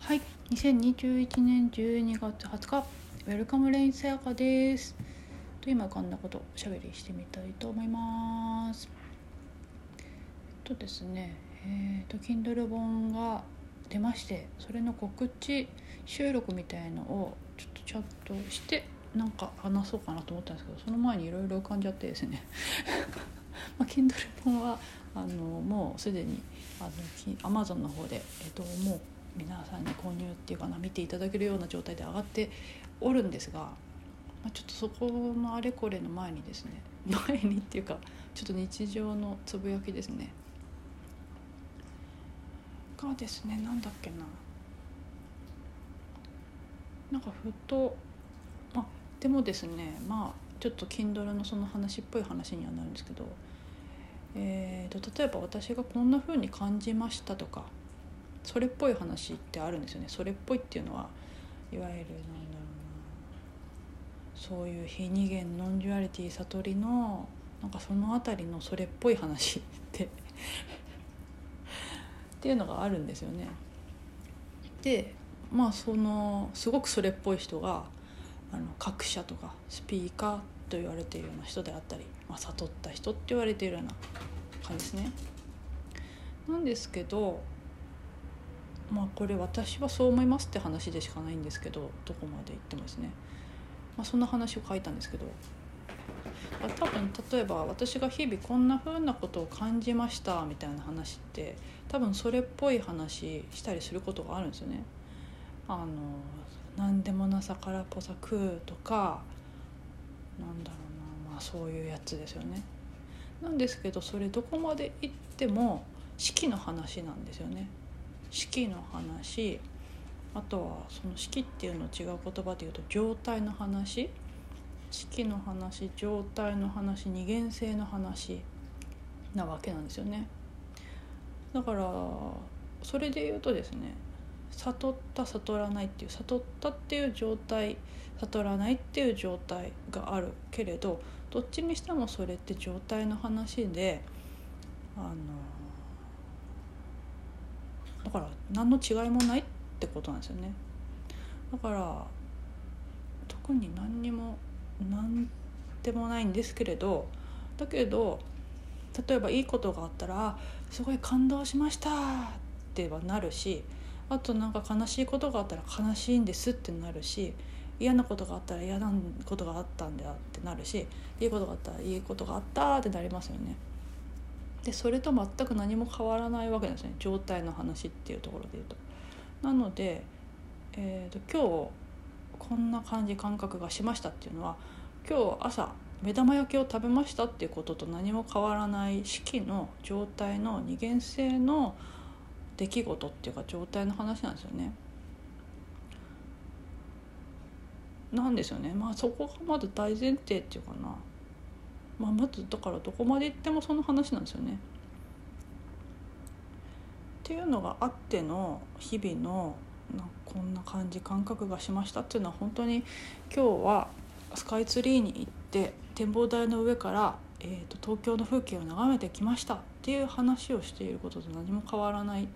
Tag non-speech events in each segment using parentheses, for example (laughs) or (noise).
はい、2021年12月20日、ウェルカムレインさやかです。と今こんなことおしゃべりしてみたいと思います。えっとですね、えっ、と Kindle 本が出まして、それの告知収録みたいのをちょっとちゃんとしてなんか話そうかなと思ったんですけど、その前にいろいろ浮かんじゃってですね。(laughs) まあ Kindle 本はあのもうすでにあのき Amazon の方でえっ、ともう皆さんに購入っていうかな見ていただけるような状態で上がっておるんですが、まあ、ちょっとそこのあれこれの前にですね (laughs) 前にっていうかちょっと日常のつぶやきですね。がですねなんだっけな。なんかふとあでもですねまあちょっと Kindle のその話っぽい話にはなるんですけど、えー、と例えば私がこんな風に感じましたとかそれっぽい話ってあるんですよねそれっぽいっていうのはいわゆるなんだろうなそういう非二元 non-duality 悟りのなんかその辺りのそれっぽい話って (laughs) っていうのがあるんですよね。でまあそのすごくそれっぽい人があの学者とかスピーカーと言われているような人であったり、まあ、悟った人って言われているような感じですね。なんですけどまあこれ私はそう思いますって話でしかないんですけどどこまで言ってもですね、まあ、そんな話を書いたんですけど多分例えば私が日々こんな風なことを感じましたみたいな話って多分それっぽい話したりすることがあるんですよね。あの何でもなさからっぽさ食うとかなんだろうなまあそういうやつですよね。なんですけどそれどこまで行っても式の話なんですよね。式の話あとはその式っていうのを違う言葉で言うと状態の話式の話状態の話二元性の話なわけなんですよね。だからそれで言うとですね悟った悟らないっていう悟ったっていう状態悟らないっていう状態があるけれどどっちにしてもそれって状態の話であのだから何の違いもないってことなんですよねだから特に何にも何でもないんですけれどだけど例えばいいことがあったら「すごい感動しました」ってはなるしあとなんか悲しいことがあったら「悲しいんです」ってなるし嫌なことがあったら嫌なことがあったんだってなるしいいことがあったらいいことがあったってなりますよね。でそれと全く何も変わらないわけですね状態の話っていうところで言うと。なので、えーと、今日こんな感じ感覚がしましたっていうのは今日朝目玉焼きを食べましたっていうことと何も変わらない式の状態の二元性の出来事っていうか状態の話なんですよね。なんですよねまあそこがまず大前提っていうかなまあ、まずだからどこまで行ってもその話なんですよね。っていうのがあっての日々のなこんな感じ感覚がしましたっていうのは本当に今日はスカイツリーに行って展望台の上から、えーと、東京の風景を眺めてきましたっていう話をしていることと何も変わらない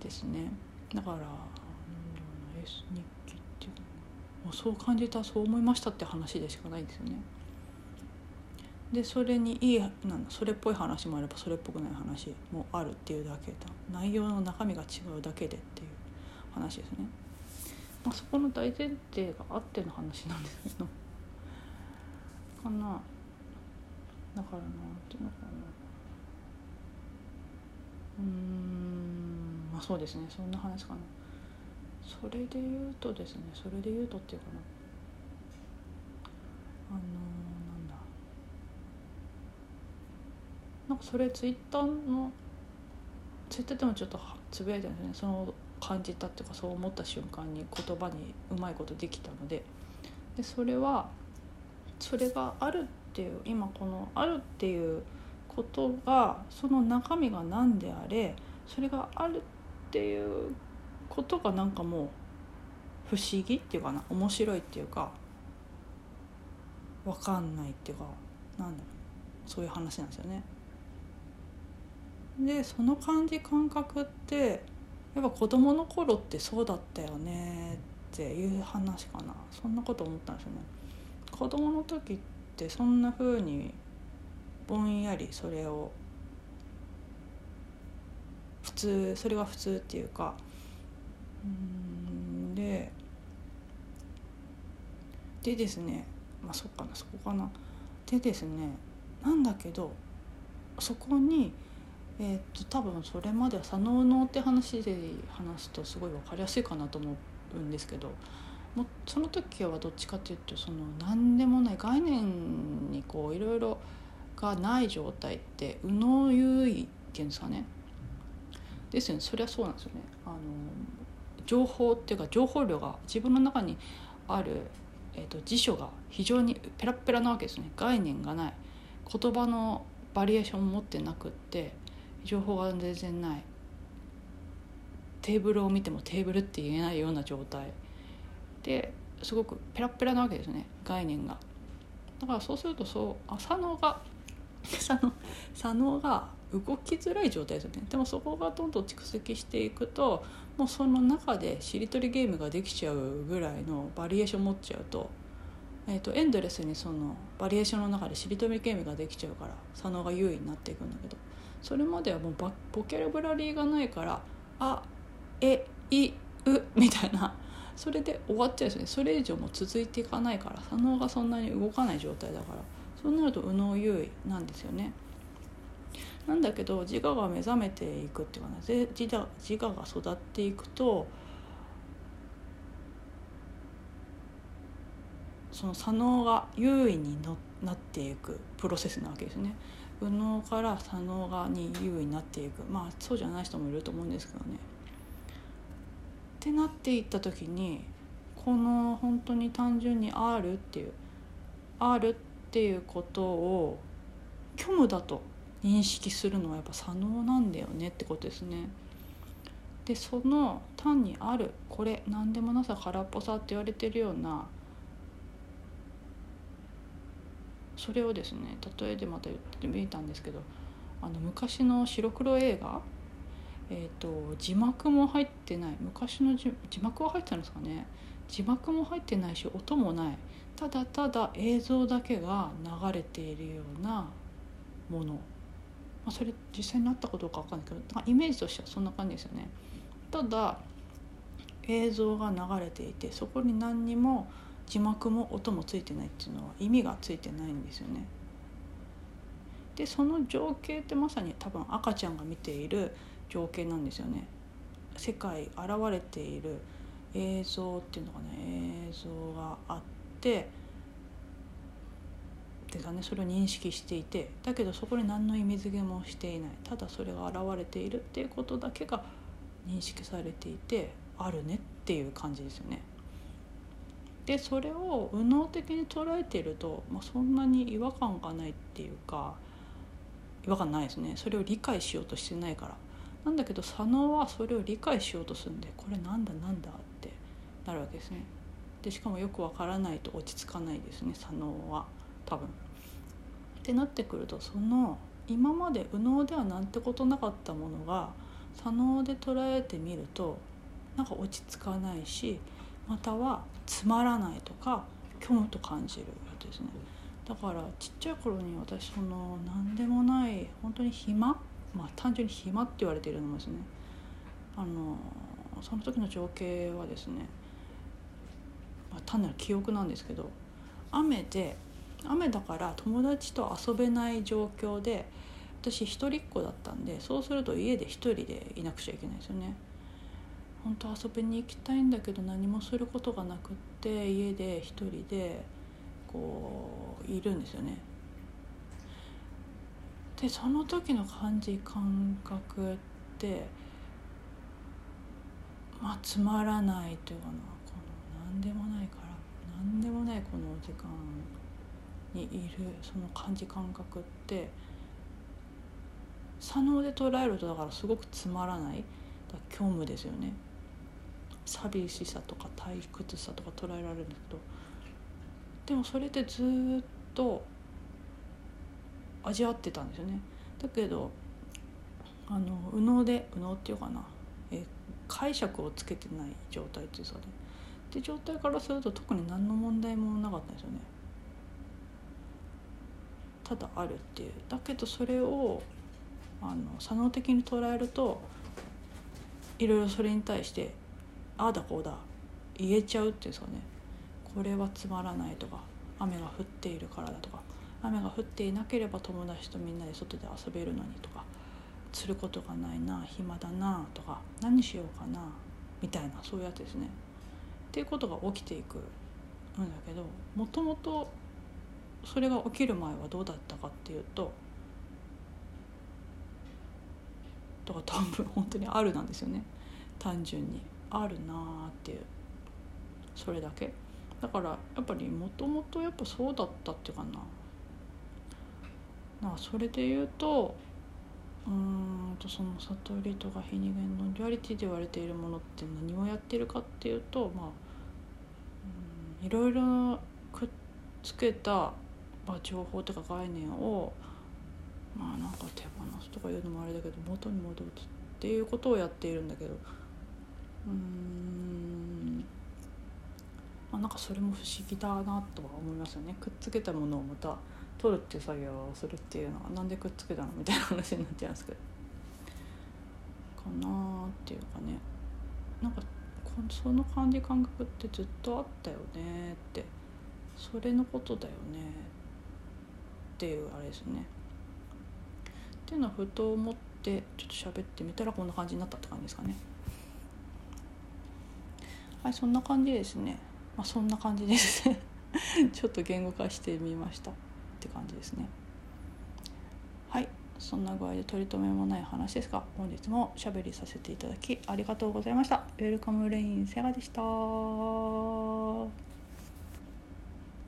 ですね。だから日記っていうのそう感じたそう思いましたって話でしかないですよね。でそれにいいなんそれっぽい話もあればそれっぽくない話もあるっていうだけだ。内容の中身が違うだけでっていう話ですね、まあ、そこの大前提があっての話なんですけど。かな。だからなんていうのかな。うんまあそうですね。そんな話かな。それで言うとですね。それで言うとっていうかな。あのなんかそれツイッターのツイッターでもちょっとつぶやいたんですねその感じたっていうかそう思った瞬間に言葉にうまいことできたのででそれはそれがあるっていう今このあるっていうことがその中身が何であれそれがあるっていうことがなんかもう不思議っていうかな面白いっていうか分かんないっていうかなんだろうそういう話なんですよね。でその感じ感覚ってやっぱ子供の頃ってそうだったよねっていう話かな。そんなこと思ったんですよね。子供の時ってそんな風にぼんやりそれを普通それが普通っていうかうんででですねまあそっかなそこかな。でですねなんだけどそこにえー、っと多分それまでは左脳脳って話で話すとすごい分かりやすいかなと思うんですけどもその時はどっちかっていうとその何でもない概念にこういろいろがない状態って右脳優位っていうんですかね。ですよね。そりゃそうなんですよね。あの情報っていうか情報量が自分の中にある、えーと、辞書が非常にペラペラなわけですね。概念がない。言葉のバリエーションを持ってなくって情報が全然ない。テーブルを見てもテーブルって言えないような状態。ですごくペラペラなわけですね。概念が。だからそうするとそうあ左脳が (laughs) 左脳左脳が動きづらい状態ですよね。でもそこがどんどん蓄積していくともうその中でしりとりゲームができちゃうぐらいのバリエーション持っちゃうと,、えーと、エンドレスにそのバリエーションの中でしりとりゲームができちゃうから左脳が優位になっていくんだけど。それまではもうボキャブラリーがないから「あえいう」みたいなそれで終わっちゃうんですねそれ以上も続いていかないから左脳がそんなに動かない状態だからそうなると右脳優位なんですよね。なんだけど自我が目覚めていくっていうかな自我自我が育っていくとその左脳が優位になっていくプロセスなわけですね。右脳から左脳側に優位になっていくまあそうじゃない人もいると思うんですけどね。ってなっていった時にこの本当に単純に R っていう R っていうことを虚無だと認識するのはやっぱ左脳なんだよねってことですね。でその単にあるこれ何でもなさ空っぽさって言われてるようなそれをですね例えでまた言ってみたんですけどあの昔の白黒映画えーと、字幕も入ってない昔の字幕は入ってたんですかね。字幕も入ってないし音もない。ただただ映像だけが流れているようなもの、まあ、それ実際になったことか分かんないけどなんかイメージとしてはそんな感じですよね。ただ映像が流れていてそこに何にも字幕も音もついてないっていうのは意味がついてないんですよね。でその情景ってまさに多分赤ちゃんが見ている情景なんですよね。世界現れている映像っていうのがね映像があってでかね。それを認識していてだけどそこに何の意味付けもしていない。ただそれが現れているっていうことだけが認識されていてあるねっていう感じですよね。でそれを右脳的に捉えていると、まあ、そんなに違和感がないっていうか違和感ないですね。それを理解しようとしてないから。なんだけど左脳はそれを理解しようとするんでこれなんだなんだってなるわけですね。でしかもよくわからないと落ち着かないですね左脳は。多分。ってなってくるとその今まで右脳ではなんてことなかったものが左脳で捉えてみるとなんか落ち着かないしまたはつまらないとか虚無と感じるわけですねだからちっちゃい頃に私その何でもない本当に暇まあ、単純に暇って言われているのもですねあのその時の情景はですね、まあ、単なる記憶なんですけど雨で雨だから友達と遊べない状況で私一人っ子だったんでそうすると家で一人でいなくちゃいけないですよね。本当遊びに行きたいんだけど何もすることがなくって家で一人でこういるんですよね。でその時の感じ感覚ってまあつまらないというかな。この何でもないから何でもないこの時間にいるその感じ感覚って左脳で捉えるとだからすごくつまらない。虚無ですよね。寂しさとか退屈さとか捉えられるんですけどでもそれってずっと味わってたんですよね。だけどあの右脳で右脳っていうかな。え解釈をつけてない状態っていうかねって状態からすると特に何の問題もなかったんですよね。ただあるっていう。だけどそれをあの作能的に捉えるといろいろそれに対してああだこうだ言えちゃうっていうんですかね。これはつまらないとか雨が降っているからだとか雨が降っていなければ友達とみんなで外で遊べるのにとかすることがないな暇だなとか何しようかなみたいなそういうやつですね。っていうことが起きていくんだけどもともとそれが起きる前はどうだったかっていうととか多分本当にあるなんですよね。単純に。あるなーっていう。それだけ。だからやっぱりもともとやっぱそうだったっていうかな。なそれで言うとうんとその悟りとか非二元のリアリティで言われているものって何をやってるかっていうとまあいろいろくっつけた、まあ、情報とか概念をまあなんか手放すとかいうのもあれだけど元に戻るっていうことをやっているんだけどうん。あなんかそれも不思議だなとは思いますよね。くっつけたものをまた取るっていう作業をするっていうのはなんでくっつけたのみたいな話になっちゃうんですけど。かなーっていうかね。なんかその感じ感覚ってずっとあったよねって。それのことだよねっていうあれですね。っていうのはふと思ってちょっと喋ってみたらこんな感じになったって感じですかね。はいそんな感じですね。まあそんな感じです。(laughs) ちょっと言語化してみましたって感じですね。はいそんな具合で取り留めもない話ですが本日もしゃべりさせていただきありがとうございました。ウェルカムレインセガでした。